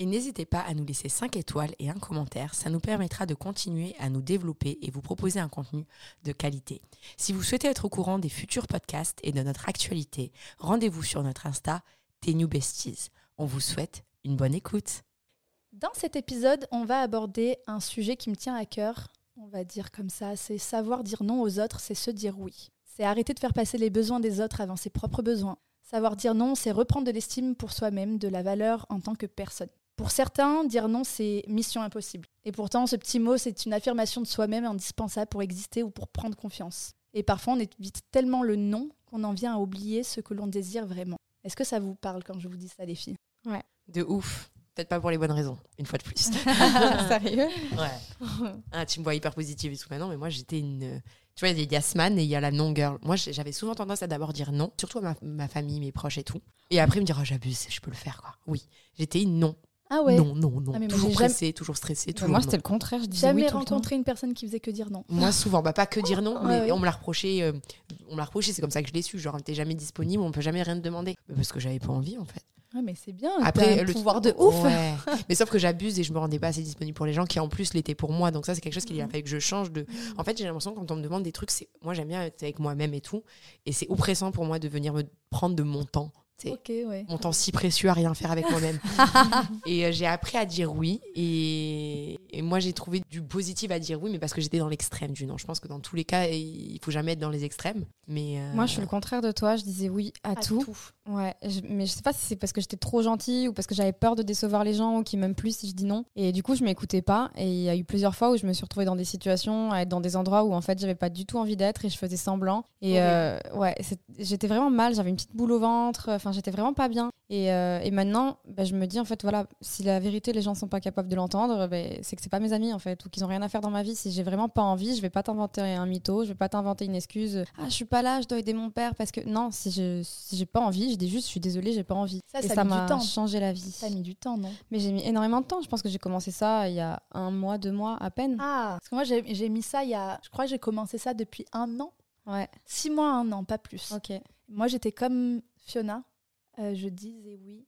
Et n'hésitez pas à nous laisser 5 étoiles et un commentaire, ça nous permettra de continuer à nous développer et vous proposer un contenu de qualité. Si vous souhaitez être au courant des futurs podcasts et de notre actualité, rendez-vous sur notre Insta, New Besties. On vous souhaite une bonne écoute. Dans cet épisode, on va aborder un sujet qui me tient à cœur, on va dire comme ça, c'est savoir dire non aux autres, c'est se dire oui. C'est arrêter de faire passer les besoins des autres avant ses propres besoins. Savoir dire non, c'est reprendre de l'estime pour soi-même, de la valeur en tant que personne. Pour certains, dire non, c'est mission impossible. Et pourtant, ce petit mot, c'est une affirmation de soi-même indispensable pour exister ou pour prendre confiance. Et parfois, on évite tellement le non qu'on en vient à oublier ce que l'on désire vraiment. Est-ce que ça vous parle quand je vous dis ça, les filles? Ouais. De ouf. Peut-être pas pour les bonnes raisons, une fois de plus. Sérieux? Ouais. Ah, tu me vois hyper positive et tout maintenant, mais moi j'étais une. Tu vois, il y a Yasman et il y a la non-girl. Moi j'avais souvent tendance à d'abord dire non, surtout à ma, ma, famille, mes proches et tout. Et après me dire, oh, j'abuse, je peux le faire quoi. Oui, j'étais une non. Ah ouais Non, non, non. Ah, mais moi, toujours j'ai pressée, toujours stressée. Toujours Moi, non. c'était le contraire. Je disais Jamais oui tout le temps. rencontré une personne qui faisait que dire non. Moi, souvent, bah, pas que dire non, Ouais, mais ouais. on me l'a reproché. euh, on me l'a reproché, c'est comme ça que je l'ai su. Genre, t'es jamais disponible, on peut jamais rien te demander. Mais Parce que j'avais pas envie, en fait. Ouais, mais c'est bien. Après, le pouvoir de ouf. Ouais. mais sauf que j'abuse et je me rendais pas assez disponible pour les gens qui, en plus, l'étaient pour moi. Donc, ça, c'est quelque chose qui a fait que je change de. En fait, j'ai l'impression, quand on me demande des trucs, c'est moi, j'aime bien être avec moi-même et tout. Et c'est oppressant pour moi de venir me prendre de mon temps. Ouais. mon temps si précieux à rien faire avec moi-même. et euh, j'ai appris à dire oui. Et, et moi, j'ai trouvé du positif à dire oui, mais parce que j'étais dans l'extrême du non. Je pense que dans tous les cas, il faut jamais être dans les extrêmes. Mais euh, Moi, je suis le contraire de toi. Je disais oui à, À tout. Ouais, je- mais je sais pas si c'est parce que j'étais trop gentille ou parce que j'avais peur de décevoir les gens ou qu'ils m'aiment plus si je dis non. Et du coup, je m'écoutais pas. Et il y a eu plusieurs fois où je me suis retrouvée dans des situations, à être dans des endroits où en fait j'avais pas du tout envie d'être et je faisais semblant. Et euh, ouais, j'étais vraiment mal. J'avais une petite boule au ventre. Enfin, j'étais vraiment pas bien. Et, euh, et maintenant, bah, je me dis en fait, voilà, si la vérité les gens sont pas capables de l'entendre, bah, c'est que c'est pas mes amis en fait ou qu'ils ont rien à faire dans ma vie. Si j'ai vraiment pas envie, je vais pas t'inventer un mytho, je vais pas t'inventer une excuse. Ah, je suis pas là, je dois aider mon père parce que non, si j'ai pas envie, je dis juste, je suis désolée, j'ai pas envie. Ça, et ça ça a mis du m'a temps. changé la vie. Ça a mis du temps, non? Mais j'ai mis énormément de temps. Je pense que j'ai commencé ça il y a un mois, deux mois à peine. Ah, parce que moi, j'ai j'ai mis ça il y a. Je crois que j'ai commencé ça depuis un an. Ouais. Six mois, un an, pas plus. Ok. Moi, j'étais comme Fiona. Euh, je disais oui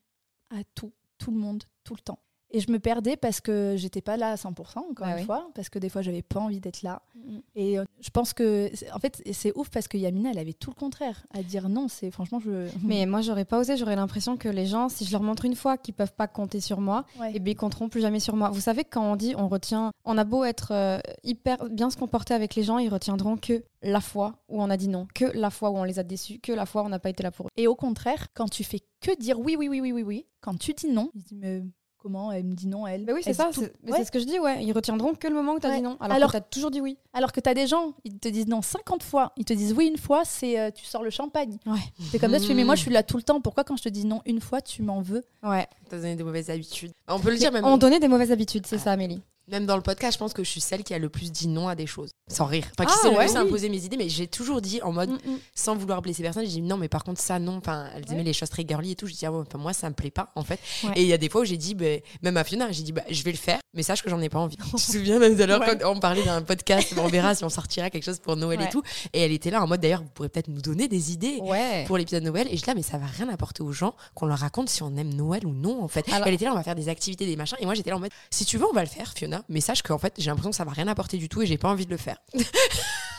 à tout, tout le monde, tout le temps. Et je me perdais parce que j'étais pas là à 100%, encore une oui. fois, parce que des fois, j'avais pas envie d'être là. Mm. Et euh, je pense que, en fait, c'est ouf parce que Yamina, elle avait tout le contraire. À dire non, c'est franchement, je. Mais moi, j'aurais pas osé. J'aurais l'impression que les gens, si je leur montre une fois qu'ils peuvent pas compter sur moi, Ouais. et bien ils compteront plus jamais sur moi. Vous savez quand on dit on retient, on a beau être euh, hyper bien se comporter avec les gens, ils retiendront que la fois où on a dit non, que la fois où on les a déçus, que la fois où on n'a pas été là pour eux. Et au contraire, quand tu fais que dire oui, oui, oui, oui, oui, oui, quand tu dis non, ils se disent, mais comment elle me dit non, elle Mais oui, c'est Elle ça. tout- C'est Ouais. ce que je dis, ouais. Ils retiendront que le moment où tu as Ouais. dit non. Alors, Alors- que tu as toujours dit oui. Alors que tu as des gens, ils te disent non 50 fois, ils te disent oui une fois, c'est euh, tu sors le champagne. Ouais. C'est comme ça, tu fais, mais moi je suis là tout le temps, pourquoi quand je te dis non une fois, tu m'en veux? Ouais. T'as donné des mauvaises habitudes. On peut le dire même, On donnait des mauvaises habitudes, c'est ça, Amélie. Même dans le podcast, je pense que je suis celle qui a le plus dit non à des choses. Sans rire. Enfin, qui Ah, s'est ouais, oui. imposer mes idées, mais j'ai toujours dit en mode, Mm, mm. sans vouloir blesser personne, j'ai dit non, mais par contre, ça, non. Enfin, elles aimaient Ouais. les choses très girly et tout. Je dis, ah ouais, moi, ça me plaît pas, en fait. Et il y a des fois où j'ai dit, bah, même à Fiona, j'ai dit, bah, je vais le faire, mais sache que j'en ai pas envie. tu te souviens même l'heure quand on parlait d'un podcast, on verra si on sortira quelque chose pour Noël et tout. Et elle était là en mode, d'ailleurs, vous pourrez peut-être nous donner des idées. Pour l'épisode de Noël, et je dis là, mais ça va rien apporter aux gens qu'on leur raconte si on aime Noël ou non, en fait. Alors- Elle était là, on va faire des activités, des machins, et moi j'étais là en mode, si tu veux, on va le faire, Fiona, mais sache qu'en fait, j'ai l'impression que ça va rien apporter du tout et j'ai pas envie de le faire.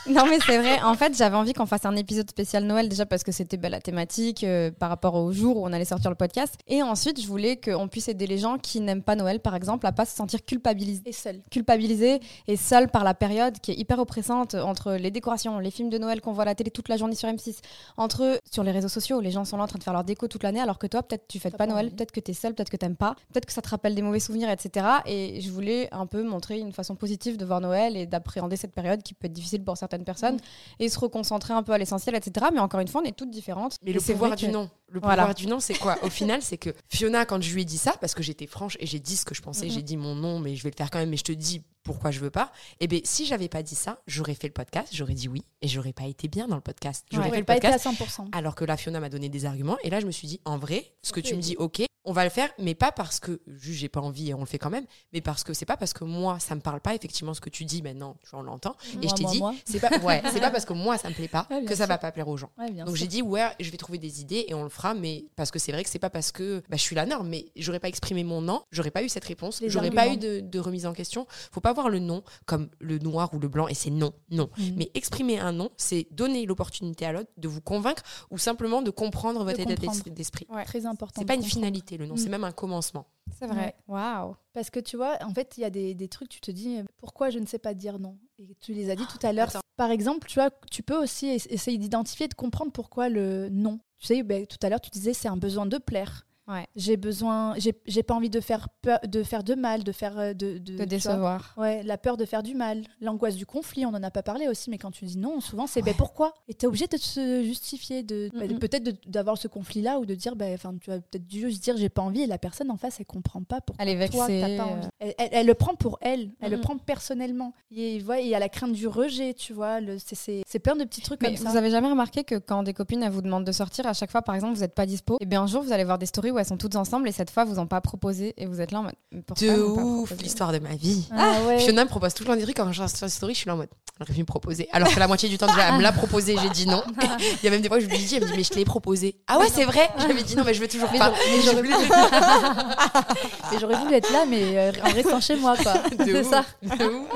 Non mais c'est vrai, en fait j'avais envie qu'on fasse un épisode spécial Noël déjà parce que c'était bah, la thématique euh, par rapport au jour où on allait sortir le podcast. Et ensuite je voulais qu'on puisse aider les gens qui n'aiment pas Noël par exemple à pas se sentir culpabilisés. Et seul. culpabilisés et seuls par la période qui est hyper oppressante entre les décorations, les films de Noël qu'on voit à la télé toute la journée sur M6, entre sur les réseaux sociaux, les gens sont là en train de faire leur déco toute l'année alors que toi peut-être tu fêtes pas pas Noël, peut-être que tu es seul, peut-être que t'aimes pas, peut-être que ça te rappelle des mauvais souvenirs, etc. Et je voulais un peu montrer une façon positive de voir Noël et d'appréhender cette période qui peut être difficile pour certaines personnes Mm. et se reconcentrer un peu à l'essentiel, etc. Mais encore une fois, on est toutes différentes. Mais Et le pouvoir du que- non. Le Voilà. pouvoir du non, c'est quoi Au final, c'est que Fiona, quand je lui ai dit ça, parce que j'étais franche et j'ai dit ce que je pensais, Mhm. j'ai dit mon non, mais je vais le faire quand même, mais je te dis pourquoi je veux pas. Eh bien, si j'avais pas dit ça, j'aurais fait le podcast, j'aurais dit oui, et j'aurais pas été bien dans le podcast. J'aurais Ouais. fait le pas été à podcast. 100%. Alors que là, Fiona m'a donné des arguments. Et là, je me suis dit, en vrai, ce que tu me dis, ok, on va le faire, mais pas parce que juste j'ai pas envie et on le fait quand même, mais parce que c'est pas parce que moi, ça me parle pas, effectivement, ce que tu dis maintenant, tu vois, on l'entend. Et je t'ai dit, c'est pas, ouais, c'est pas parce que moi, ça me plaît pas Ouais, que ça sûr. va pas plaire aux gens. Ouais, Donc j'ai dit ouais, je vais trouver des idées et on le fera, mais parce que c'est vrai que c'est pas parce que bah, je suis la norme, mais j'aurais pas exprimé mon non, j'aurais pas eu cette réponse, j'aurais pas eu de, de remise en question. Faut pas voir le non comme le noir ou le blanc et c'est non, non. Mhm. Mais exprimer un non, c'est donner l'opportunité à l'autre de vous convaincre ou simplement de comprendre votre état d'esprit. Ouais, Très important. C'est pas une comprendre. Le non, Mm. c'est même un commencement. c'est vrai. Waouh. Parce que tu vois, en fait, il y a des, des trucs, tu te dis, euh, pourquoi je ne sais pas dire non? Et tu les as dit tout à l'heure. Par exemple, tu vois, tu peux aussi es- essayer d'identifier, de comprendre pourquoi le non. Tu sais, ben, tout à l'heure, tu disais, c'est un besoin de plaire. Ouais. J'ai besoin, j'ai pas envie de faire peur, de faire de mal, de faire euh, de, de, De décevoir. Ouais, la peur de faire du mal, l'angoisse du conflit, on en a pas parlé aussi, mais quand tu dis non, souvent c'est ben pourquoi? Et t'es obligé de se justifier, de ben, peut-être de- d'avoir ce conflit-là ou de dire, ben, enfin, tu vas peut-être juste dire j'ai pas envie et la personne en face elle comprend pas pourquoi Elle est toi vexée. t'as pas envie. euh, Elle, elle- elle le prend pour elle, elle le prend personnellement. Et il y a la crainte du rejet, tu vois, c'est- plein de petits trucs Mais comme vous ça. avez jamais remarqué que quand des copines elles vous demandent de sortir, à chaque fois, par exemple, vous n'êtes pas dispo, et bien un jour vous allez voir des stories où elles sont toutes ensemble, et cette fois vous n'ont pas proposé, et vous êtes là en mode pourquoi De ouf, l'histoire de ma vie. Ah ouais. Fiona me propose tout le temps des trucs quand je reste sur story, je suis là en mode elle aurait pu me proposer. Alors que la moitié du temps déjà elle me l'a proposé, j'ai dit non. Il y a même des fois où je lui dis, elle me dit mais je te l'ai proposé. Ah ouais c'est vrai. J'avais dit non mais je veux toujours Mais pas. j'aurais- voulu être là, mais euh, en restant chez moi, quoi. De C'est ouf, ça. de ouf.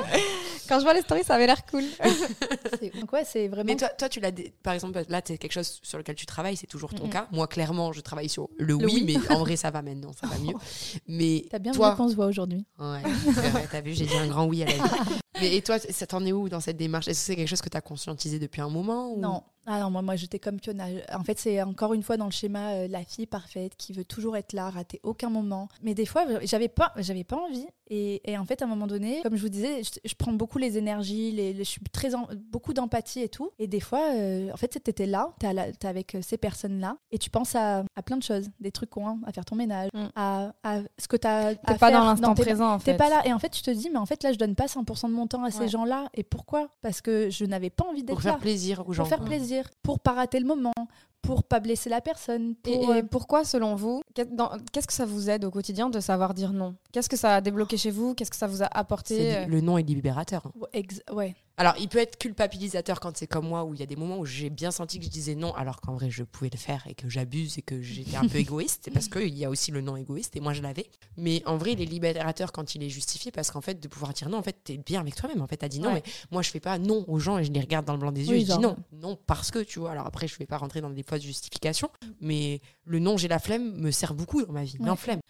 Quand je vois les stories, ça avait l'air cool. Donc ouais, c'est vraiment. Mais toi, toi tu l'as dé- par exemple là c'est quelque chose sur lequel tu travailles, c'est toujours ton cas. Moi clairement je travaille sur le oui, oui. mais en vrai ça va maintenant, ça va mieux. Mais T'as bien toi, vu qu'on se voit aujourd'hui. Ouais, t'as vu, j'ai dit un grand oui à la vie. Mais et toi, ça t'en est où dans cette démarche? Est-ce que c'est quelque chose que t'as conscientisé depuis un moment ou... Non. Ah non, moi, moi j'étais comme Fiona. En fait, c'est encore une fois dans le schéma euh, la fille parfaite qui veut toujours être là, rater aucun moment. Mais des fois, j'avais pas, j'avais pas envie. Et, et en fait, à un moment donné, comme je vous disais, je, je prends beaucoup les énergies, les, les- je suis très en- beaucoup d'empathie et tout. Et des fois, euh, en fait, t'étais là, t'es t'es avec euh, ces personnes-là, et tu penses à, à plein de choses, des trucs cons, à faire ton ménage, Mm. à, à ce que t'as. T'es pas dans l'instant présent en T'es fait. pas là. Et en fait, tu te dis, mais en fait, là, je donne pas 100% de mon temps à ces gens-là. Et pourquoi? Parce que je n'avais pas envie d'être Pour là faire plaisir aux gens. pour faire plaisir, pour pas rater le moment, pour pas blesser la personne. Et, Pour, et euh, pourquoi, selon vous, qu'est-ce que ça vous aide au quotidien de savoir dire non? Qu'est-ce que ça a débloqué chez vous? Qu'est-ce que ça vous a apporté Le nom est libérateur. hein. ouais, ex- ouais. Alors, il peut être culpabilisateur quand c'est comme moi, où il y a des moments où j'ai bien senti que je disais non, alors qu'en vrai, je pouvais le faire et que j'abuse et que j'étais un peu égoïste. C'est parce qu'il y a aussi le non égoïste et moi, je l'avais. Mais en vrai, il est libérateur quand il est justifié parce qu'en fait, de pouvoir dire non, en fait, t'es bien avec toi-même. En fait, t'as dit non, Ouais. mais moi, je fais pas non aux gens et je les regarde dans le blanc des yeux Oui, et je dis non. Non, parce que, tu vois. Alors après, je vais pas rentrer dans des fausses justifications, mais le non, j'ai la flemme me sert beaucoup dans ma vie. Ouais. Non, flemme.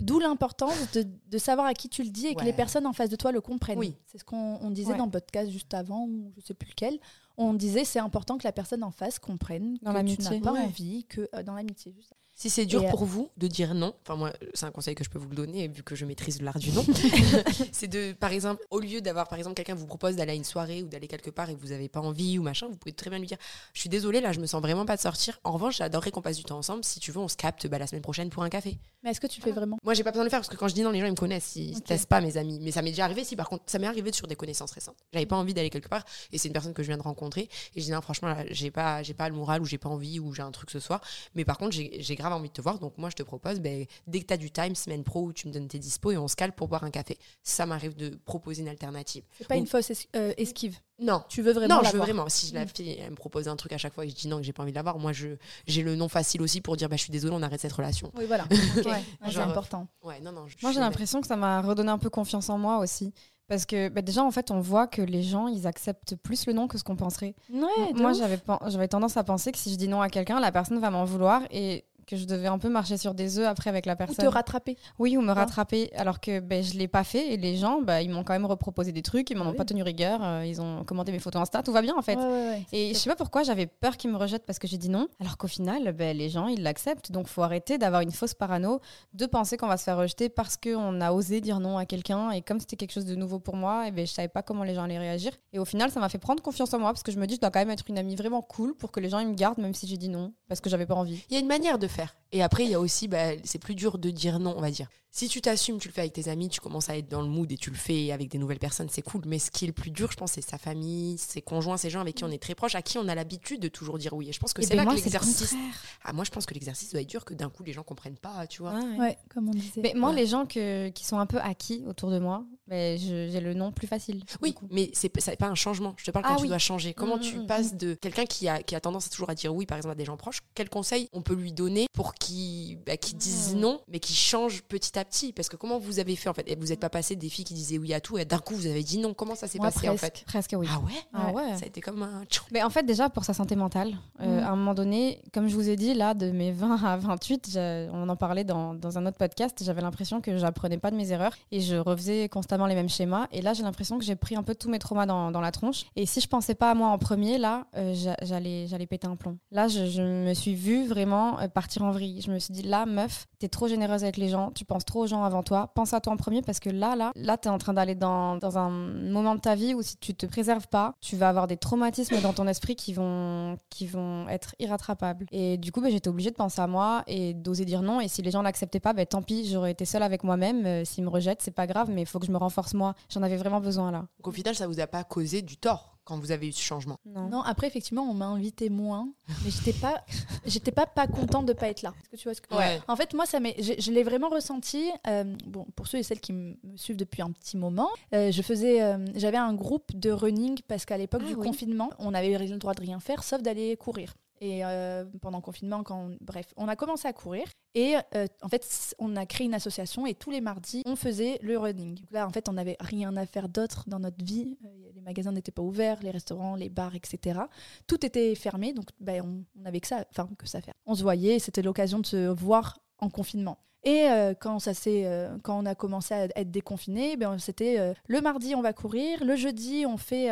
D'où l'importance de, de savoir à qui tu le dis et que les personnes en face de toi le comprennent. Oui. C'est ce qu'on on disait Ouais. dans le podcast juste avant, ou je sais plus lequel. On disait c'est important que la personne en face comprenne Dans que tu l'amitié. n'as pas Ouais. envie, que euh, dans l'amitié. juste. Si c'est dur Et, euh, pour vous de dire non, enfin moi c'est un conseil que je peux vous le donner vu que je maîtrise l'art du non, c'est de par exemple au lieu d'avoir par exemple quelqu'un vous propose d'aller à une soirée ou d'aller quelque part et que vous n'avez pas envie ou machin, vous pouvez très bien lui dire je suis désolée là je me sens vraiment pas de sortir. En revanche j'adorerais qu'on passe du temps ensemble. Si tu veux on se capte bah, la semaine prochaine pour un café. Mais est-ce que tu le fais vraiment? Moi j'ai pas besoin de le faire parce que quand je dis non les gens ils me connaissent, ils, ils Ok. testent pas mes amis. Mais ça m'est déjà arrivé si par contre ça m'est arrivé sur des connaissances récentes. J'avais pas envie d'aller quelque part et c'est une personne que je viens de rencontrer et je dis non franchement j'ai pas j'ai pas le moral ou j'ai pas envie ou j'ai un truc ce soir. Mais par contre j'ai j'ai grave envie de te voir donc moi je te propose ben, dès que tu as du time semaine pro où tu me donnes tes dispos et on se cale pour boire un café. Ça m'arrive de proposer une alternative. C'est pas Ou- une fausse es- euh, esquive? Non. Tu veux vraiment non, je veux vraiment. Si la Mm. fille elle me propose un truc à chaque fois et je dis non que j'ai pas envie de l'avoir, moi je j'ai le non facile aussi pour dire bah je suis désolée on arrête cette relation. Oui, voilà. Ok. Ouais. C'est important. Ouais non non. je Moi, j'ai l'impression que ça m'a redonné un peu confiance en moi aussi. Parce que bah, déjà, en fait, on voit que les gens, ils acceptent plus le non que ce qu'on penserait. Ouais, Moi, ouf. j'avais pen- j'avais tendance à penser que si je dis non à quelqu'un, la personne va m'en vouloir. Et que je devais un peu marcher sur des œufs après avec la Ou personne. te rattraper. Oui, ou me rattraper, alors que ben, je l'ai pas fait et les gens, bah, ils m'ont quand même reproposé des trucs, ils m'en Ah ont oui. pas tenu rigueur, euh, ils ont commenté mes photos Insta, tout va bien en fait. Ouais, ouais, ouais. Et je sais pas pourquoi j'avais peur qu'ils me rejettent parce que j'ai dit non, alors qu'au final, ben, les gens ils l'acceptent. Donc faut arrêter d'avoir une fausse parano, de penser qu'on va se faire rejeter parce qu'on a osé dire non à quelqu'un. Et comme c'était quelque chose de nouveau pour moi, et ben, je savais pas comment les gens allaient réagir. Et au final, ça m'a fait prendre confiance en moi parce que je me dis, je dois quand même être une amie vraiment cool pour que les gens ils me gardent, même si j'ai dit non, parce que j'avais pas envie. Il y a une manière de faire. Et après, il y a aussi, bah, c'est plus dur de dire non, on va dire. Si tu t'assumes, tu le fais avec tes amis, tu commences à être dans le mood et tu le fais avec des nouvelles personnes, c'est cool. Mais ce qui est le plus dur, je pense, c'est sa famille, ses conjoints, ces gens avec qui on est très proche, à qui on a l'habitude de toujours dire oui. Et je pense que Et c'est ben, là moi, que le l'exercice. Ah, moi, je pense que l'exercice doit être dur, que d'un coup, les gens comprennent pas, tu vois. Ouais, ouais. Ouais, comme on disait. Mais moi, Ouais. les gens que, qui sont un peu acquis autour de moi, ben, j'ai le nom plus facile. Oui, coup. mais c'est pas un changement. Je te parle quand Ah tu oui. dois changer. Comment Mm, tu mm, passes de quelqu'un qui a, qui a tendance à toujours à dire oui, par exemple, à des gens proches, quel conseil on peut lui donner pour qu'il bah, qu'il dise Mm. non, mais qu'il change petit à petit Parce que comment vous avez fait en fait? Vous n'êtes pas passé des filles qui disaient oui à tout et d'un coup vous avez dit non. Comment ça s'est passé en fait? Presque oui. Ah ouais? Ah ouais. Ça a été comme un. Mais en fait, déjà, pour sa santé mentale, euh, Mm. à un moment donné, comme je vous ai dit, là, de mes 20 à 28, j'ai- on en parlait dans, dans un autre podcast, j'avais l'impression que j'apprenais pas de mes erreurs et je refaisais constamment les mêmes schémas. Et là, j'ai l'impression que j'ai pris un peu tous mes traumas dans, dans la tronche. Et si je pensais pas à moi en premier, là, euh, j'a- j'allais péter un plomb. Là, je, je me suis vue vraiment euh, en vrille. Je me suis dit, là, meuf, t'es trop généreuse avec les gens, tu penses trop aux gens avant toi, pense à toi en premier parce que là, là, là, t'es en train d'aller dans, dans un moment de ta vie où si tu te préserves pas, tu vas avoir des traumatismes dans ton esprit qui vont, qui vont être irrattrapables. Et du coup, bah, j'étais obligée de penser à moi et d'oser dire non. Et si les gens l'acceptaient pas, bah, tant pis, j'aurais été seule avec moi-même. Euh, S'ils me rejettent, c'est pas grave, mais il faut que je me renforce moi. J'en avais vraiment besoin là. Au final, ça vous a pas causé du tort quand vous avez eu ce changement Non. Non, après effectivement, on m'a invité moins, mais j'étais pas, j'étais pas pas contente de pas être là. Est-ce que tu vois ce que Ouais. En fait, moi, ça je, je l'ai vraiment ressenti. euh, bon, pour ceux et celles qui me suivent depuis un petit moment, euh, je faisais, euh, j'avais un groupe de running parce qu'à l'époque Ah du oui. confinement, on avait le droit de rien faire sauf d'aller courir. Et euh, pendant le confinement, on- bref, on a commencé à courir. Et euh, en fait, on a créé une association et tous les mardis, on faisait le running. Donc là, en fait, on n'avait rien à faire d'autre dans notre vie. Euh, les magasins n'étaient pas ouverts, les restaurants, les bars, etc. Tout était fermé, donc ben, on, on avait que ça, enfin que ça à faire. On se voyait, c'était l'occasion de se voir en confinement. Et euh, quand, ça euh, quand on a commencé à être déconfiné, ben, c'était euh, le mardi on va courir, le jeudi on fait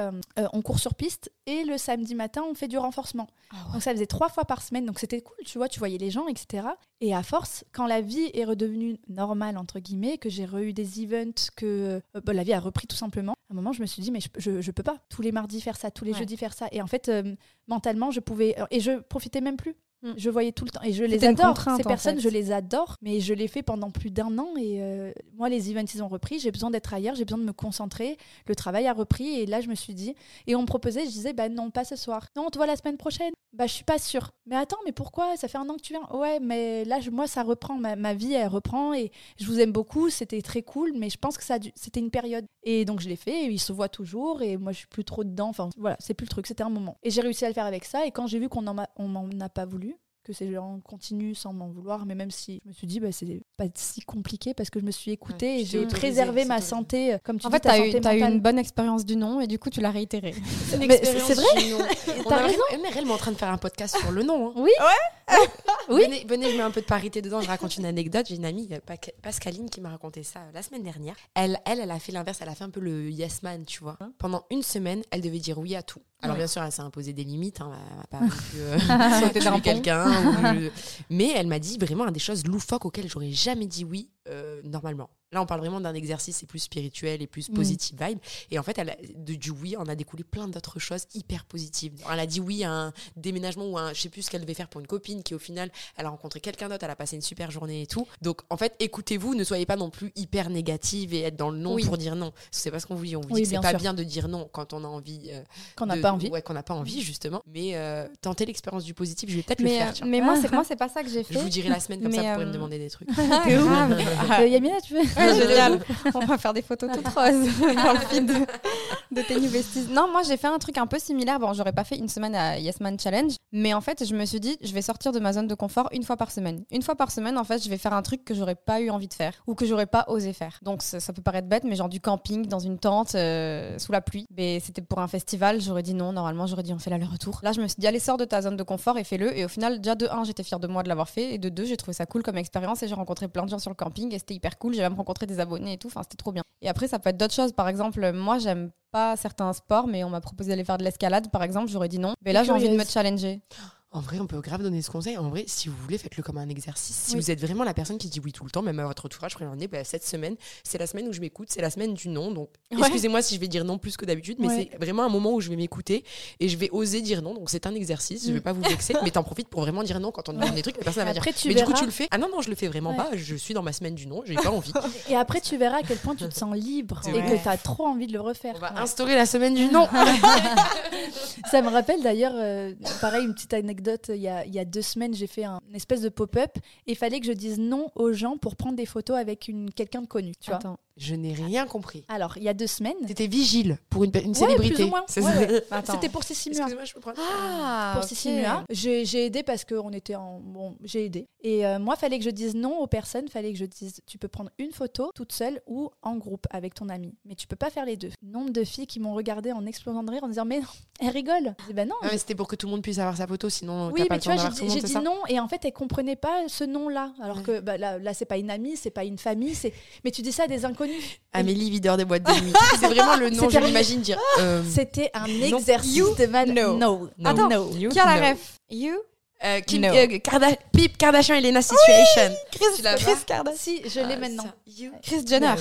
on court sur piste et le samedi matin on fait du renforcement. Donc ça faisait trois fois par semaine, donc c'était cool, tu vois, tu voyais les gens, etc. Et à force, quand la vie est redevenue normale, entre guillemets, que j'ai re-eu des events, que bah, la vie a repris tout simplement, à un moment je me suis dit, mais je, je, je peux pas tous les mardis faire ça, tous les Ouais. jeudis faire ça. Et en fait, mentalement, je pouvais... Et je profitais même plus. Mm. Je voyais tout le temps. Et je les adore. Ces personnes, fait. je les adore, mais je l'ai fait pendant plus d'un an. Et euh, moi, les events, ils ont repris. J'ai besoin d'être ailleurs, j'ai besoin de me concentrer. Le travail a repris. Et là, je me suis dit... Et on me proposait, je disais, bah non, pas ce soir. Non, on te voit la semaine prochaine. Bah, je suis pas sûre. Mais attends, mais pourquoi? Ça fait un an que tu viens. Ouais, mais là, moi, ça reprend. Ma, ma vie, elle reprend. Et je vous aime beaucoup. C'était très cool. Mais je pense que ça c'était une période. Et donc, je l'ai fait. Et ils se voient toujours. Et moi, je suis plus trop dedans. Enfin, voilà, c'est plus le truc. C'était un moment. Et j'ai réussi à le faire avec ça. Et quand j'ai vu qu'on en m'a- on m'en a pas voulu, que ces gens continuent sans m'en vouloir, mais même si je me suis dit, bah, c'est pas si compliqué parce que je me suis écoutée Ouais, et tu j'ai préservé ma santé, euh, comme tu En dis, fait, ta t'as eu, santé t'as eu mentale. une bonne expérience du non et du coup, tu l'as réitéré. Mais c'est vrai On T'as a raison. vraiment- elle est en train de faire un podcast sur le nom. hein. Oui. Oui. Venez, venez, je mets un peu de parité dedans. Je raconte une anecdote. J'ai une amie, euh, Pa- Pascaline, qui m'a raconté ça euh, la semaine dernière. Elle, elle, elle a fait l'inverse. Elle a fait un peu le yes man, tu vois. Pendant une semaine, elle devait dire oui à tout. Alors Ouais. bien sûr, elle s'est imposé des limites. Hein, elle va pas euh, quelqu'un. ou, Mais elle m'a dit vraiment un des choses loufoques auxquelles j'aurais jamais dit oui euh, normalement. Là, on parle vraiment d'un exercice c'est plus spirituel et plus Mm. positive vibe. Et en fait, elle a- de, du oui, on a découlé plein d'autres choses hyper positives. Elle a dit oui à un déménagement ou à un, je sais plus ce qu'elle devait faire pour une copine qui, au final, elle a rencontré quelqu'un d'autre, elle a passé une super journée et tout. Donc, en fait, écoutez-vous, ne soyez pas non plus hyper négative et être dans le non Oui. pour dire non. C'est pas ce qu'on vous dit. On vous Oui, dit que c'est pas sûr. bien de dire non quand on a envie. euh, Qu'on n'a pas envie. Ouais, qu'on n'a pas envie, justement. Mais euh, tentez l'expérience du positif, je vais peut-être le faire. euh, mais moi, c'est moi, c'est pas ça que j'ai fait. Je vous dirai la semaine comme ça, Mais, vous pourrez me demander des trucs. Grave. Euh, Yamina, tu veux Ouais, génial. On va faire des photos toutes roses dans le feed de, de tes New Besties. Non, moi j'ai fait un truc un peu similaire. Bon, j'aurais pas fait une semaine à Yes Man Challenge, mais en fait, je me suis dit, je vais sortir de ma zone de confort une fois par semaine. Une fois par semaine, en fait, je vais faire un truc que j'aurais pas eu envie de faire ou que j'aurais pas osé faire. Donc ça, ça peut paraître bête, mais genre du camping dans une tente euh, sous la pluie. Mais c'était pour un festival, j'aurais dit non. Normalement, j'aurais dit on fait l'aller-retour. Là, je me suis dit, allez, sors de ta zone de confort et fais-le. Et au final, déjà de 1, j'étais fière de moi de l'avoir fait. Et de 2, j'ai trouvé ça cool comme expérience et j'ai rencontré plein de gens sur le camping et c'était hyper cool. J'ai même rencontré des abonnés et tout. Enfin, c'était trop bien. Et après, ça peut être d'autres choses. Par exemple, moi, j'aime pas certains sports, mais on m'a proposé d'aller faire de l'escalade, par exemple. J'aurais dit non. Mais là, j'ai envie de me challenger. En vrai, on peut grave donner ce conseil. En vrai, si vous voulez, faites-le comme un exercice. Si Oui. vous êtes vraiment la personne qui dit oui tout le temps, même à votre entourage, regardez, bah, cette semaine, c'est la semaine où je m'écoute, c'est la semaine du non. Donc, Ouais. excusez-moi si je vais dire non plus que d'habitude, mais Ouais. c'est vraiment un moment où je vais m'écouter et je vais oser dire non. Donc, c'est un exercice. Je vais Mm. pas vous vexer, mais t'en profites pour vraiment dire non quand on demande des trucs. La personne va dire, tu mais du coup, tu le fais Ah non, non, je le fais vraiment pas. Je suis dans ma semaine du non, j'ai pas envie. Et après, tu verras à quel point tu te sens libre et que tu as trop envie de le refaire. On va instaurer la semaine du non. Ça me rappelle d'ailleurs, euh, pareil, une petite Il y a, deux semaines, j'ai fait un, une espèce de pop-up et il fallait que je dise non aux gens pour prendre des photos avec quelqu'un de connu. Tu vois. Je n'ai rien compris. Alors, il y a deux semaines, T'étais vigile pour une, une Ouais, célébrité. plus ou moins. C'est Ouais. Attends. c'était pour Cécile Mua. Excusez-moi, je peux prendre. Ah, pour ok. Cécile Mua. J'ai aidé parce qu'on était en. Bon, j'ai aidé. Et euh, moi, fallait que je dise non aux personnes. Fallait que je dise tu peux prendre une photo toute seule ou en groupe avec ton ami. Mais tu peux pas faire les deux. Nombre de filles qui m'ont regardé en explosant de rire en disant mais non, elle rigole. Je dis bah non. Ah, mais c'était pour que tout le monde puisse avoir sa photo, sinon Oui, t'as pas mais le temps d'avoir j'ai tout le dit, monde, j'ai c'est dit ça non et en fait, elle comprenait pas ce nom-là. Alors Ouais. que bah, là, là c'est pas une amie, c'est pas une famille, c'est. Mais tu dis ça à des inconnus. Amélie, videur des boîtes de nuit. c'est vraiment le nom, je m'imagine dire. euh, C'était un exercice You de mal. know. No. No. Attends, No. you Qui a la ref You Euh, Kim, No. euh, Karda- Pip Kardashian et Lena Situation. Chris, Tu l'as Chris pas Kardashian. Si, je l'ai Ah, maintenant. You Chris Jenner.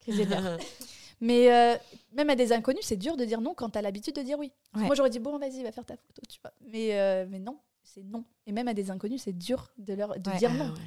Chris Jenner. Mais euh, même à des inconnus, c'est dur de dire non quand t'as l'habitude de dire oui. Ouais. Moi, j'aurais dit bon, vas-y, va faire ta photo, tu vois. Mais, euh, mais non, c'est non. Et même à des inconnus, c'est dur de leur de Ouais. dire Ah, non. ouais.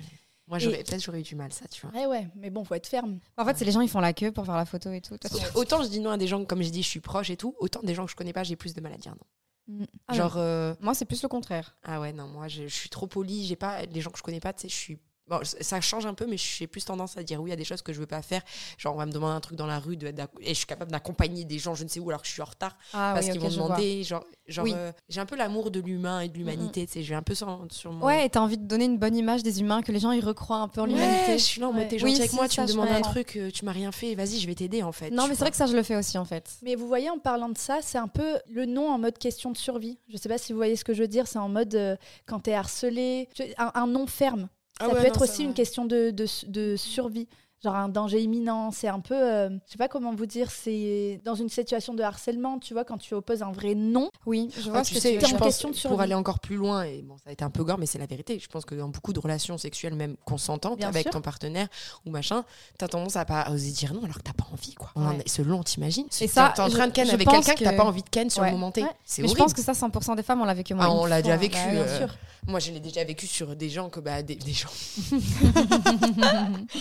Moi, j'aurais- peut-être j'aurais eu du mal, ça, tu vois. Ouais, ouais, mais bon, faut être ferme. En fait, c'est les gens, ils font la queue pour faire la photo et tout. Autant je dis non à des gens, comme j'ai dit, je suis proche et tout, autant des gens que je connais pas, j'ai plus de mal à dire non. Mm. Ah, Genre, euh, Moi, c'est plus le contraire. ah ouais, non, moi, je, je suis trop polie, j'ai pas, les gens que je connais pas, tu sais, je suis. Bon, ça change un peu, mais j'ai plus tendance à dire oui à des choses que je veux pas faire. Genre, on va me demander un truc dans la rue de- et je suis capable d'accompagner des gens, je ne sais où, alors que je suis en retard. Ah parce oui, qu'ils ok, vont demander. Genre, genre Oui. euh, j'ai un peu l'amour de l'humain et de l'humanité. Tu sais, j'ai un peu sur, sur mon. Ouais, et t'as envie de donner une bonne image des humains, que les gens ils recroient un peu en Ouais, l'humanité. je suis là en mode t'es Oui, gentil avec si, moi, tu ça, me demandes un truc, euh, tu m'as rien fait, vas-y, je vais t'aider en fait. Non, mais c'est vrai que ça, je le fais aussi en fait. Mais vous voyez, en parlant de ça, c'est un peu le non en mode question de survie. Je sais pas si vous voyez ce que je veux dire. C'est en mode euh, quand t'es harcelé, un, un non ferme. Ah ça ouais, peut non, être aussi une question de, de, de survie. Genre un danger imminent. C'est un peu, euh, je sais pas comment vous dire, c'est dans une situation de harcèlement, tu vois, quand tu opposes un vrai non. Oui, je Ah, vois tu ce que sais, tu je en question de pour survie. aller encore plus loin, et bon, ça a été un peu gore, mais c'est la vérité. Je pense que dans beaucoup de relations sexuelles, même consentantes, Bien avec sûr. ton partenaire ou machin, t'as tendance à pas oser dire non alors que t'as pas envie, quoi. On en Ouais. est- ce long, t'imagines Et ça, t'es en train de ken avec quelqu'un que t'as que- pas envie de ken sur Ouais. le moment T. Ouais. C'est Mais je horrible. pense que ça, 100% des femmes, on l'a vécu moi. Ah, on l'a déjà vécu, Bien euh, sûr. Moi, je l'ai déjà vécu sur des gens que bah des, des gens.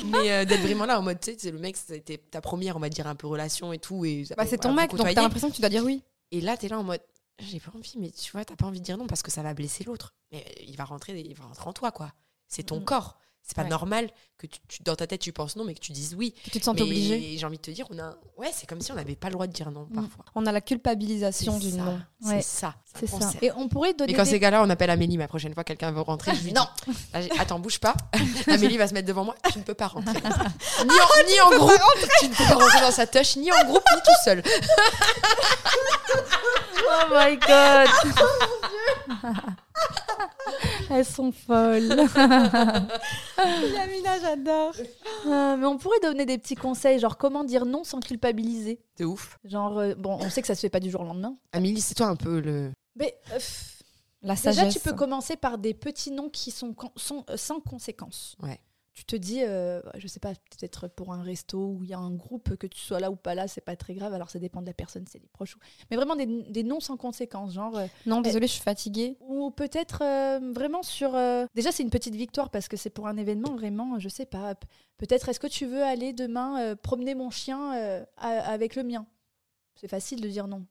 mais euh, d'être vraiment là en mode, tu sais, c'est le mec, c'était ta première, on va dire un peu relation et tout, et Bah, c'est ton mec, donc t'as l'impression que tu dois dire oui. Et là, t'es là en mode, j'ai pas envie, mais tu vois, t'as pas envie de dire non parce que ça va blesser l'autre. Mais il va rentrer, il va rentrer en toi, quoi. C'est ton Mhm. corps. C'est pas Ouais. normal que tu, tu- dans ta tête tu penses non, mais que tu dises oui. Que tu te sens obligé. J'ai envie de te dire, on a, ouais, c'est comme si on n'avait pas le droit de dire non Mhm. parfois. On a la culpabilisation du non. C'est Ouais. ça. C'est ça. Et on pourrait donner Et quand des- ces gars-là, on appelle Amélie, ma prochaine fois, quelqu'un veut rentrer, je lui dis, Non. Là, attends, bouge pas. Amélie va se mettre devant moi, tu ne peux pas rentrer. ni, en, ni en groupe, tu ne peux pas rentrer dans sa touche, ni en groupe, ni tout seul. Oh my god Elles sont folles. Yamina, j'adore. Ah, mais on pourrait donner des petits conseils, genre comment dire non sans culpabiliser. C'est ouf. Genre, euh, bon, on sait que ça se fait pas du jour au lendemain. Amélie, c'est toi un peu le. Mais euh, La déjà, sagesse. tu peux commencer par des petits noms qui sont, con- sont, euh, sans conséquence. Ouais. Tu te dis, euh, je sais pas, peut-être pour un resto où il y a un groupe, que tu sois là ou pas là, c'est pas très grave. Alors ça dépend de la personne, c'est les proches. ou- Mais vraiment des, des noms sans conséquence, genre. euh, Non, désolée, je suis fatiguée. Ou peut-être euh, vraiment sur. euh, Déjà, c'est une petite victoire parce que c'est pour un événement vraiment, je sais pas. Peut-être est-ce que tu veux aller demain euh, promener mon chien euh, avec le mien? C'est facile de dire non.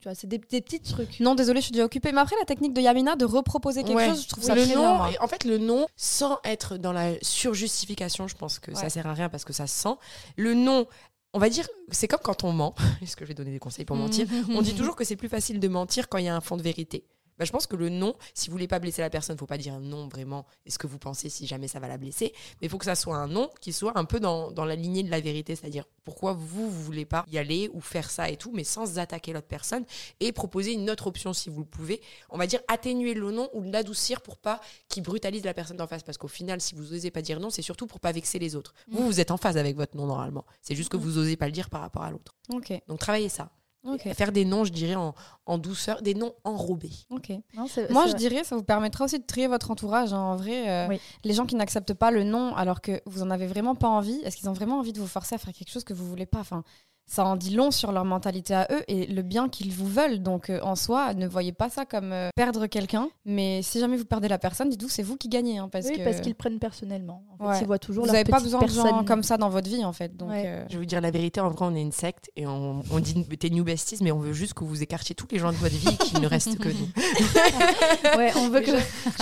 Tu vois, c'est des, des petits trucs. Non, désolé, je suis déjà occupée. Mais après, la technique de Yamina de reproposer quelque Ouais. chose, je trouve Oui, ça le très bien. En fait, le non, sans être dans la surjustification, je pense que ça Ouais. sert à rien parce que ça se sent. Le non, on va dire, c'est comme quand on ment. Est-ce que je vais donner des conseils pour mentir? On dit toujours que c'est plus facile de mentir quand il y a un fond de vérité. Bah, je pense que le non, si vous voulez pas blesser la personne, faut pas dire non vraiment. Est-ce que vous pensez si jamais ça va la blesser Mais il faut que ça soit un non qui soit un peu dans, dans la lignée de la vérité, c'est-à-dire pourquoi vous vous voulez pas y aller ou faire ça et tout, mais sans attaquer l'autre personne et proposer une autre option si vous le pouvez. On va dire atténuer le non ou l'adoucir pour pas qu'il brutalise la personne d'en face, parce qu'au final, si vous osez pas dire non, c'est surtout pour pas vexer les autres. Vous, vous êtes en phase avec votre non normalement. C'est juste que Mm. vous osez pas le dire par rapport à l'autre. Ok, Donc travaillez ça. Faire des noms, je dirais, en, en douceur, des noms enrobés. ok. Non, c'est- Moi, c'est je vrai. dirais, ça vous permettra aussi de trier votre entourage. hein. En vrai, euh, Oui. les gens qui n'acceptent pas le non alors que vous en avez vraiment pas envie, est-ce qu'ils ont vraiment envie de vous forcer à faire quelque chose que vous voulez pas? Enfin, Ça en dit long sur leur mentalité à eux et le bien qu'ils vous veulent. Donc, euh, en soi, ne voyez pas ça comme euh, perdre quelqu'un. Mais si jamais vous perdez la personne, dites-vous, c'est vous qui gagnez. hein, parce oui, que parce qu'ils prennent personnellement. En fait, Ouais. Ils voient toujours vous n'avez pas besoin de gens comme ça dans votre vie, en fait. Donc, Ouais. euh, Je vais vous dire la vérité, en vrai, on est une secte et on, on dit t'es new besties, mais on veut juste que vous écartiez tous les gens de votre vie et qu'il ne reste que nous. Ouais, on veut que.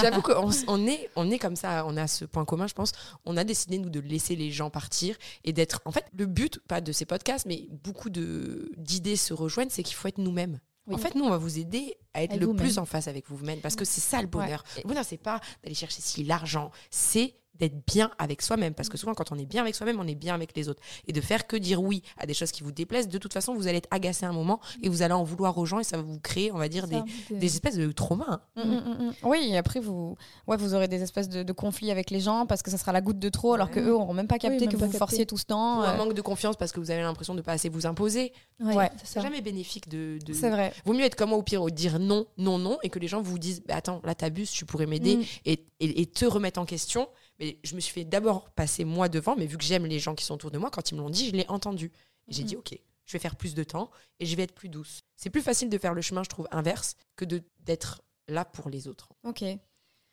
J'avoue qu'on on est, on est comme ça, on a ce point commun, je pense. On a décidé, nous, de laisser les gens partir et d'être. En fait, le but, pas de ces podcasts, mais beaucoup d'idées se rejoignent, c'est qu'il faut être nous-mêmes. Oui. En fait, nous, on va vous aider à être le plus en face avec vous-même parce que c'est ça le bonheur. Le bonheur, c'est pas d'aller chercher si l'argent, c'est d'être bien avec soi-même parce que souvent quand on est bien avec soi-même on est bien avec les autres et de faire que dire oui à des choses qui vous déplaisent de toute façon vous allez être agacé un moment et vous allez en vouloir aux gens et ça va vous créer on va dire des, des espèces de traumas hein. Mm, mm, mm. Oui, et après, vous, ouais, vous aurez des espèces de, de conflits avec les gens parce que ça sera la goutte de trop, alors Ouais. que eux n'auront même pas capté Oui, que même vous pas vous capté. forciez tout ce temps. Ou un euh, manque de confiance parce que vous avez l'impression de pas assez vous imposer Ouais, Ouais. c'est jamais bénéfique de, de... C'est vrai. Vaut mieux être comme moi au pire, au dire non, non, non, et que les gens vous disent bah, Attends, là t'abuses, tu pourrais m'aider, et, et, et te remettre en question. Mais je me suis fait d'abord passer moi devant, mais vu que j'aime les gens qui sont autour de moi, quand ils me l'ont dit, je l'ai entendu. Et j'ai Mhm. dit Ok, je vais faire plus de temps et je vais être plus douce. C'est plus facile de faire le chemin, je trouve, inverse, que de d'être là pour les autres. Ok.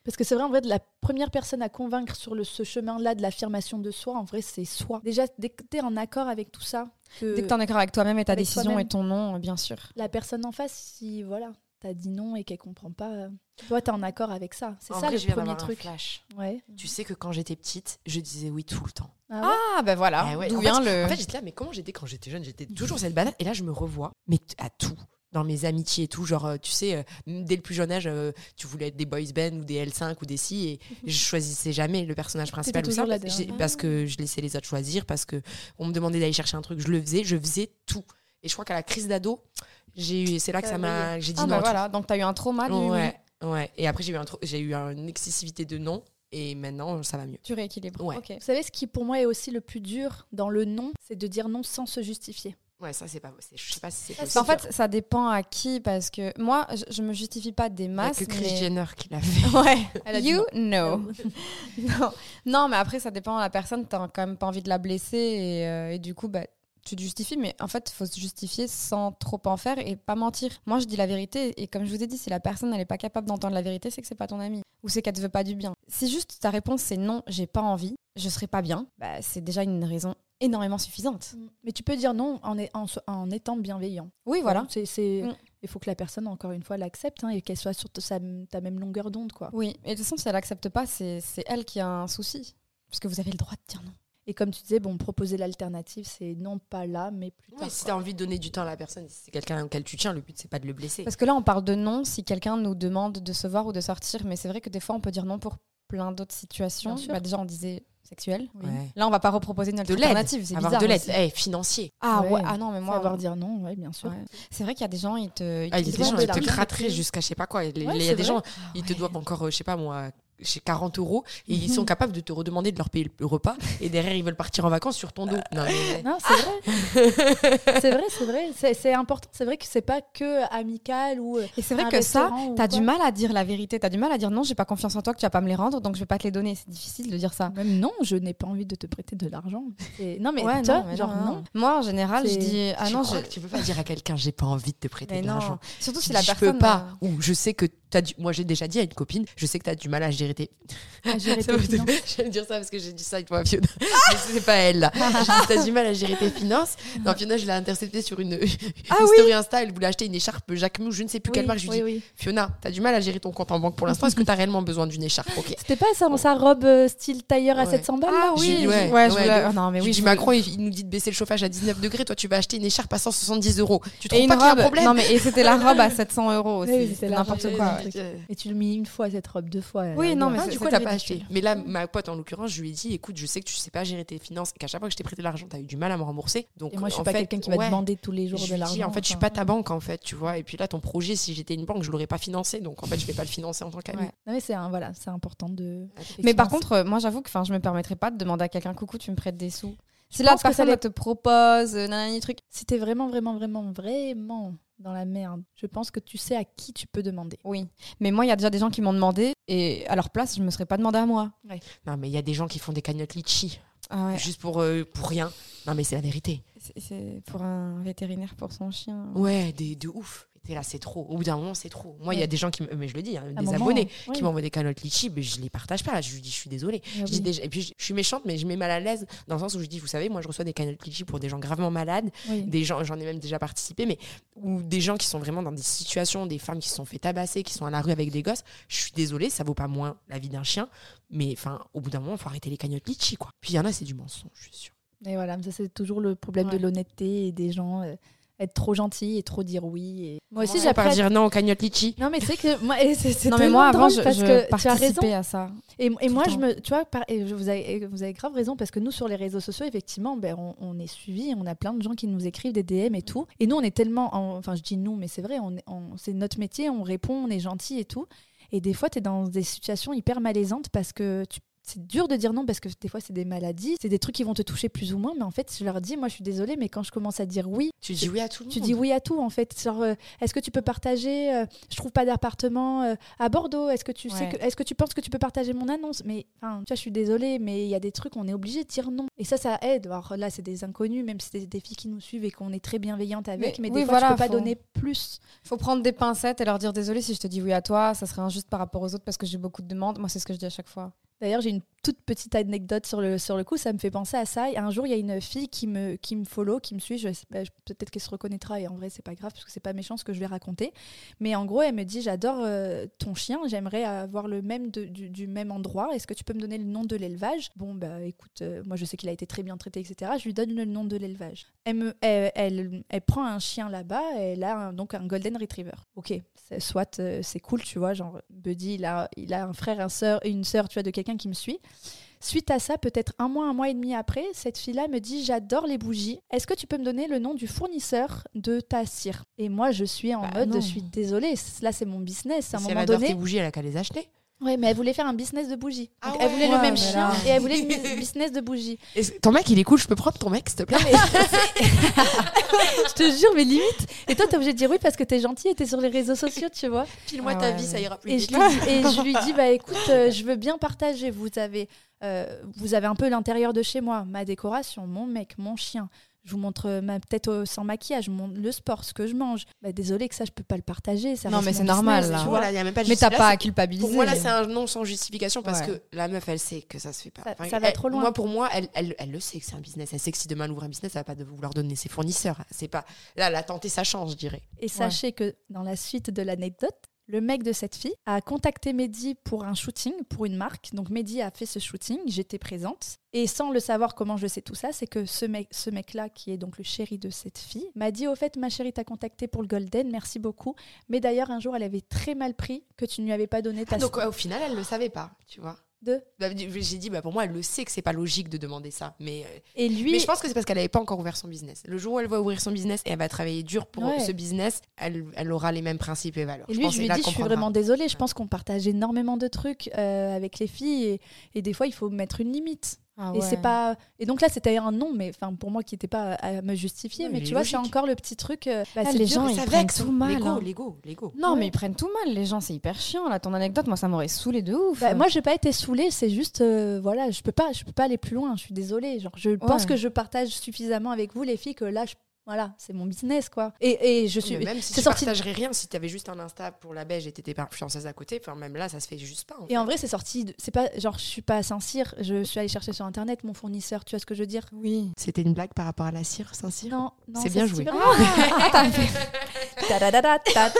Parce que c'est vrai, en vrai, de la première personne à convaincre sur le, ce chemin-là de l'affirmation de soi, en vrai, c'est soi. Déjà, dès que tu es en accord avec tout ça, que Dès que tu es en accord avec toi-même et ta décision et ton nom, bien sûr. la personne en face, si voilà, t'as dit non et qu'elle comprend pas, toi, t'es en accord avec ça. C'est ça vrai, le je viens premier un truc. flash. Ouais. Tu sais que quand j'étais petite, je disais oui tout le temps. Ah ouais Ah, ben voilà. Eh ouais, D'où en vient fait, le. En fait, j'étais là, mais comment j'étais quand j'étais jeune? J'étais toujours cette banane. Et là, je me revois, mais à tout. Dans mes amitiés et tout. Genre, euh, tu sais, euh, dès le plus jeune âge, euh, tu voulais être des boys band ou des L5 ou des si. Et je choisissais jamais le personnage principal ou ça. la Parce, parce que je laissais les autres choisir, parce que on me demandait d'aller chercher un truc, je le faisais, je faisais tout. Et je crois qu'à la crise d'ado, j'ai eu, c'est là que Ça m'a, j'ai dit ah, non. bah voilà. Donc, tu as eu un trauma du. Ouais, ouais. Et après, j'ai eu, un j'ai eu une excessivité de non. Et maintenant, ça va mieux. Tu rééquilibres. Ouais. Ok. Vous savez, ce qui pour moi est aussi le plus dur dans le non, c'est de dire non sans se justifier. Ouais, ça, c'est pas. c'est- Je sais pas si c'est en fait, ça dépend à qui, parce que moi, je, je me justifie pas des masses. que Chris mais- Jenner qui l'a fait. Ouais, Elle a dit you non. know. non. non, mais après, ça dépend de la personne. T'as quand même pas envie de la blesser et, euh, et du coup, bah, tu te justifies. Mais en fait, il faut se justifier sans trop en faire et pas mentir. Moi, je dis la vérité et comme je vous ai dit, si la personne n'est pas capable d'entendre la vérité, c'est que c'est pas ton ami ou c'est qu'elle te veut pas du bien. Si juste ta réponse c'est non, j'ai pas envie, je serai pas bien, bah, c'est déjà une raison énormément suffisante. Mais tu peux dire non en, est- en se- en étant bienveillant. Oui, voilà. C'est, c'est- Mm. Il faut que la personne, encore une fois, l'accepte hein, et qu'elle soit sur ta, même longueur d'onde. quoi. Oui, et de toute façon, si elle accepte pas, c'est c'est elle qui a un souci. Parce que vous avez le droit de dire non. Et comme tu disais, bon, proposer l'alternative, c'est non pas là, mais plus tard. Ouais, si quoi. t'as envie de donner du temps à la personne, si c'est quelqu'un auquel tu tiens, le but c'est pas de le blesser. Parce que là, on parle de non si quelqu'un nous demande de se voir ou de sortir, mais c'est vrai que des fois, on peut dire non pour plein d'autres situations. Bah, déjà, on disait. Oui. Ouais. Là, on va pas reproposer une alternative, c'est bizarre. de l'aide, aussi. Eh, financier. Ah ouais. Ouais. ah non, mais moi, Savoir dire non, ouais, bien sûr. C'est vrai qu'il y a des gens, ils te. Ah, il y a des gens, ils te gratteraient jusqu'à je sais pas quoi. Il y a des vrai. gens, Ah ils te doivent encore, euh, je sais pas moi, chez 40 euros et ils Mhm. sont capables de te redemander de leur payer le repas et derrière ils veulent partir en vacances sur ton dos. Non, mais- Non, c'est vrai. c'est vrai, c'est vrai. C'est, c'est important. C'est vrai que c'est pas que amical ou. euh, Et c'est vrai un que ça, t'as du mal à dire la vérité. T'as du mal à dire non, j'ai pas confiance en toi, que tu vas pas me les rendre, donc je vais pas te les donner. C'est difficile de dire ça. Même non, je n'ai pas envie de te prêter de l'argent. C'est- Non, mais Ouais, non, mais genre non. Moi, en général, je dis ah Tu non, crois je- que tu peux pas dire à quelqu'un j'ai pas envie de te prêter mais de non. l'argent? Surtout si la dis, je personne peux pas. euh, Ou je sais que t'as du... Moi j'ai déjà dit à une copine, je sais que tu as du mal à gérer À me fait- finances. J'aime dire ça parce que j'ai dit ça avec toi, Fiona. Mais c'est pas elle, là. J'ai dit, T'as du mal à gérer tes finances. Non, Fiona, je l'ai interceptée sur une, Ah une oui. story Insta. Elle voulait acheter une écharpe Jacquemus, je ne sais plus quelle marque. Je lui oui, dis, oui. Fiona, t'as du mal à gérer ton compte en banque pour l'instant. Est-ce que t'as réellement besoin d'une écharpe? Ok. C'était pas ça, sa robe euh, style tailleur à Ouais. 700 balles Ah oui, ouais, ouais, je voulais- ah non, mais oui, je Macron, il, il nous dit de baisser le chauffage à 19 degrés. Toi, tu vas acheter une écharpe à 170 euros. Tu trouves pas qu'il y a un problème? Non, mais c'était la robe à 700 euros aussi. N'importe quoi. Et tu le mis une fois cette robe, deux fois. Oui, non, mais Ah, c'est- du coup, c'est t'as pas acheté. Mais là, ma pote, en l'occurrence, je lui ai dit écoute, je sais que tu sais pas gérer tes finances et qu'à chaque fois que je t'ai prêté de l'argent, t'as eu du mal à me rembourser. Donc, Et moi, je suis en pas fait, quelqu'un qui va ouais. demander tous les jours Je de l'argent. en fait, je suis pas ta banque, en fait, tu vois. Et puis là, ton projet, si j'étais une banque, je l'aurais pas financé. Donc, en fait, je vais pas le financer en tant qu'ami. Ouais. Non, mais c'est un- voilà, c'est important de. Mais par contre, moi j'avoue que enfin, je me permettrais pas de demander à quelqu'un coucou, tu me prêtes des sous. La pense que ça te propose, euh, nanani truc. si t'es vraiment, vraiment, vraiment, vraiment dans la merde, je pense que tu sais à qui tu peux demander. Oui. Mais moi, il y a déjà des gens qui m'ont demandé et à leur place, je me serais pas demandé à moi. Non, mais il y a des gens qui font des cagnottes litchi Ah ouais. juste pour, euh, pour rien. Non, mais c'est la vérité. C'est- C'est pour un vétérinaire pour son chien. Ouais, des, de ouf. T'es là, c'est trop. Au bout d'un moment, c'est trop. Moi, il y a des gens qui, me- mais je le dis, hein, des moment, abonnés oui. qui m'envoient des cagnottes litchi, mais je les partage pas. Je lui dis, je suis désolée. Ah Je dis oui. déjà- et puis, je, suis méchante, mais je mets mal à l'aise dans le sens où je dis, vous savez, moi, je reçois des cagnottes litchi pour des gens gravement malades, Oui. des gens, j'en ai même déjà participé, mais ou des gens qui sont vraiment dans des situations, des femmes qui se sont fait tabasser, qui sont à la rue avec des gosses. Je suis désolée, ça vaut pas moins la vie d'un chien, mais enfin, au bout d'un moment, il faut arrêter les cagnottes litchi, quoi. Puis il y en a, c'est du mensonge, je suis sûre. Et voilà, ça c'est toujours le problème Ouais. de l'honnêteté et des gens euh, être trop gentils et trop dire oui. Et... Moi aussi, Commencer par dire non aux cagnottes litchi. Non, mais c'est que moi, et c'est Non mais tellement moi avant, drôle je, parce je que tu as raison. participais à ça. Et, moi, je me, tu vois, par- et vous, avez, vous avez grave raison parce que nous, sur les réseaux sociaux, effectivement, ben, on, on est suivi, on a plein de gens qui nous écrivent des DM et tout. Et nous, on est tellement, en- enfin, je dis nous, mais c'est vrai, on- c'est notre métier, on répond, on est gentil et tout. Et des fois, tu es dans des situations hyper malaisantes parce que tu c'est dur de dire non parce que des fois c'est des maladies, c'est des trucs qui vont te toucher plus ou moins, mais en fait je leur dis moi je suis désolée mais quand je commence à dire oui, Tu dis oui à tout le tu monde. dis oui à tout en fait. Genre, euh, est-ce que tu peux partager euh, Je trouve pas d'appartement euh, à Bordeaux. Est-ce que tu sais que Est-ce que tu penses que tu peux partager mon annonce? Mais enfin, tu vois, je suis désolée, mais il y a des trucs on est obligé de dire non. Et ça, ça aide. Alors là, c'est des inconnus, même si c'est des filles qui nous suivent et qu'on est très bienveillante avec, mais, Mais des oui, fois, voilà, je peux pas faut- donner plus. Faut prendre des pincettes et leur dire désolé si je te dis oui à toi, ça serait injuste par rapport aux autres parce que j'ai beaucoup de demandes. Moi c'est ce que je dis à chaque fois. D'ailleurs, j'ai une toute petite anecdote sur le, sur le coup, ça me fait penser à ça. Et Un jour, il y a une fille qui me, qui me follow, qui me suit. Je, bah, Peut-être qu'elle se reconnaîtra et en vrai, c'est pas grave parce que c'est pas méchant ce que je vais raconter. Mais en gros, elle me dit J'adore euh, ton chien, j'aimerais avoir le même de- du, même endroit. Est-ce que tu peux me donner le nom de l'élevage? Bon, bah écoute, euh, moi je sais qu'il a été très bien traité, etc. Je lui donne le nom de l'élevage. Elle, elle, elle, prend un chien là-bas, elle a un- donc un Golden Retriever. Ok, soit euh, c'est cool, tu vois, genre Buddy, il a, il a un frère, un sœur, une sœur, tu vois, de quelqu'un qui me suit. Suite à ça, peut-être un mois, un mois et demi après, cette fille-là me dit J'adore les bougies. Est-ce que tu peux me donner le nom du fournisseur de ta cire? Et moi, je suis en Bah, mode non. Je suis désolée, là, c'est mon business. À un Si elle moment adore donné. tes bougies, elle a qu'à les acheter. Ouais, mais elle voulait faire un business de bougies. Ah elle voulait ouais, le même chien et elle voulait le business de bougies. Et ton mec, il est cool, je peux prendre ton mec, s'il te plaît je te jure, mais limite. Et toi, t'es obligé de dire oui parce que t'es gentil et t'es sur les réseaux sociaux, tu vois. File-moi Ah ta ouais, vie, ça ira plus Et je, vite. lui dis, et je lui dis, bah écoute, euh, je veux bien partager. Vous avez, euh, vous avez un peu l'intérieur de chez moi, ma décoration, mon mec, mon chien. Je vous montre euh, ma tête euh, sans maquillage, mon, le sport, ce que je mange. Bah, désolé que ça, je peux pas le partager. Ça Non, mais c'est normal, là. tu Tu vois. vois, là, il y a même pas Mais t'as pas à culpabiliser. Pour moi, là, c'est un non sans justification parce Ouais. que la meuf, elle sait que ça se fait pas. Ça- ça va elle- trop loin. Moi, pour moi, elle, elle, elle le sait que c'est un business. Elle sait que si demain elle ouvre un business, elle va pas de vouloir donner ses fournisseurs. C'est pas. Là, la tenter sa chance, je dirais. Et sachez que dans la suite de l'anecdote, le mec de cette fille a contacté Mehdi pour un shooting, pour une marque. Donc Mehdi a fait ce shooting, j'étais présente. Et sans le savoir comment je sais tout ça, c'est que ce mec, ce mec-là, qui est donc le chéri de cette fille, m'a dit au fait, ma chérie t'a contacté pour le Golden, merci beaucoup. Mais d'ailleurs, un jour, elle avait très mal pris que tu ne lui avais pas donné ta Donc, ouais, au final, elle le savait pas, tu vois. De. Bah, J'ai dit, bah, pour moi, elle le sait que c'est pas logique de demander ça. Mais, euh, Et lui, mais je pense que c'est parce qu'elle avait pas encore ouvert son business. Le jour où elle va ouvrir son business et elle va travailler dur pour Ouais. ce business, elle, elle aura les mêmes principes et valeurs. Et lui, pense je lui là dis, je suis vraiment désolée. Je pense qu'on partage énormément de trucs euh, avec les filles et, et des fois, il faut mettre une limite. Ah Et c'est pas. Et donc là, c'était un non, mais enfin pour moi qui n'était pas à me justifier. Ouais, mais tu vois, c'est encore le petit truc. euh, bah, Ah, c'est les dur. gens, ils prennent tout mal, L'ego, hein. l'ego, l'ego. Non, Ouais. mais ils prennent tout mal. Les gens, c'est hyper chiant. Là, ton anecdote, moi, ça m'aurait saoulé de ouf. Bah, moi, j'ai pas été saoulée. C'est juste, euh, voilà, je peux pas, je peux pas aller plus loin. Je suis désolée. Genre, je pense que je partage suffisamment avec vous, les filles, que là, je Voilà, c'est mon business, quoi. Et, et je suis. Mais même si c'est tu sorti- partagerais rien, si t'avais juste un Insta pour la beige et t'étais pas influenceuse à côté, enfin même là, ça se fait juste pas. en Et en vrai, c'est sorti. de- C'est pas genre, je suis pas à Saint-Cyr. Je suis allée chercher sur internet mon fournisseur. Tu vois ce que je veux dire? Oui. C'était une blague par rapport à la cire, Saint-Cyr Non, non. C'est bien joué.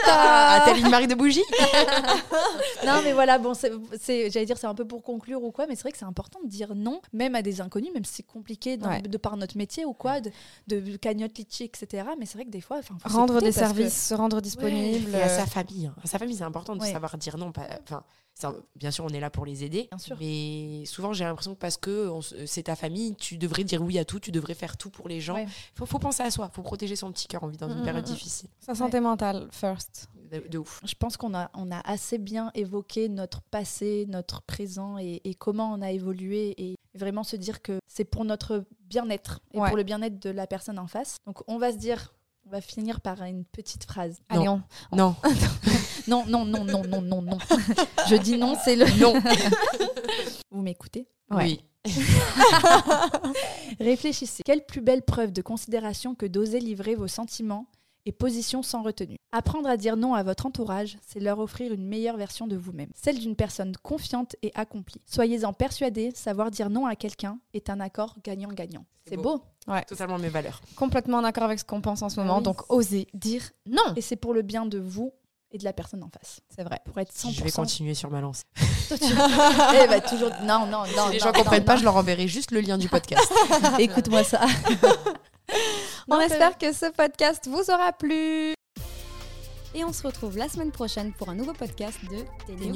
Ah, t'as une marque de bougie? Non, mais voilà, bon, c'est, c'est- j'allais dire, c'est un peu pour conclure ou quoi, mais c'est vrai que c'est important de dire non, même à des inconnus, même si c'est compliqué dans- Ouais. de par notre métier ou quoi, de, de cagnotte etc. Mais c'est vrai que des fois, faut Rendre des que- services, se rendre disponible. Et à euh, sa famille. hein. À sa famille, c'est important de Ouais. savoir dire non. pas- Enfin, bien sûr, on est là pour les aider. Bien sûr. Mais souvent, j'ai l'impression que parce que s- c'est ta famille, tu devrais dire oui à tout, tu devrais faire tout pour les gens. Ouais. Faut, faut penser à soi, faut protéger son petit cœur. On vit dans une mm, période mm. difficile. Sa santé mentale, first. De, de ouf. Je pense qu'on a, on a assez bien évoqué notre passé, notre présent et, et comment on a évolué et vraiment se dire que c'est pour notre bien-être et Ouais. pour le bien-être de la personne en face. Donc on va se dire, on va finir par une petite phrase. Non. Allez, on. Non, Non, non, non, non, non, non, non. Je dis non, c'est le non. Vous m'écoutez Ouais. Oui. Réfléchissez. Quelle plus belle preuve de considération que d'oser livrer vos sentiments et positions sans retenue. Apprendre à dire non à votre entourage, c'est leur offrir une meilleure version de vous-même, celle d'une personne confiante et accomplie. Soyez-en persuadés, savoir dire non à quelqu'un est un accord gagnant-gagnant. C'est beau. beau. Totalement mes valeurs. Complètement en accord avec ce qu'on pense en ce moment. oui. Donc, oser dire non. Et c'est pour le bien de vous et de la personne en face. C'est vrai. Pour être 100%. Je vais continuer sur ma lancée. Eh ben, toujours... Non, non, non. si les non, gens comprennent non, pas, non. je leur enverrai juste le lien du podcast. Écoute-moi ça. On espère que ce podcast vous aura plu. Et on se retrouve la semaine prochaine pour un nouveau podcast de Télé.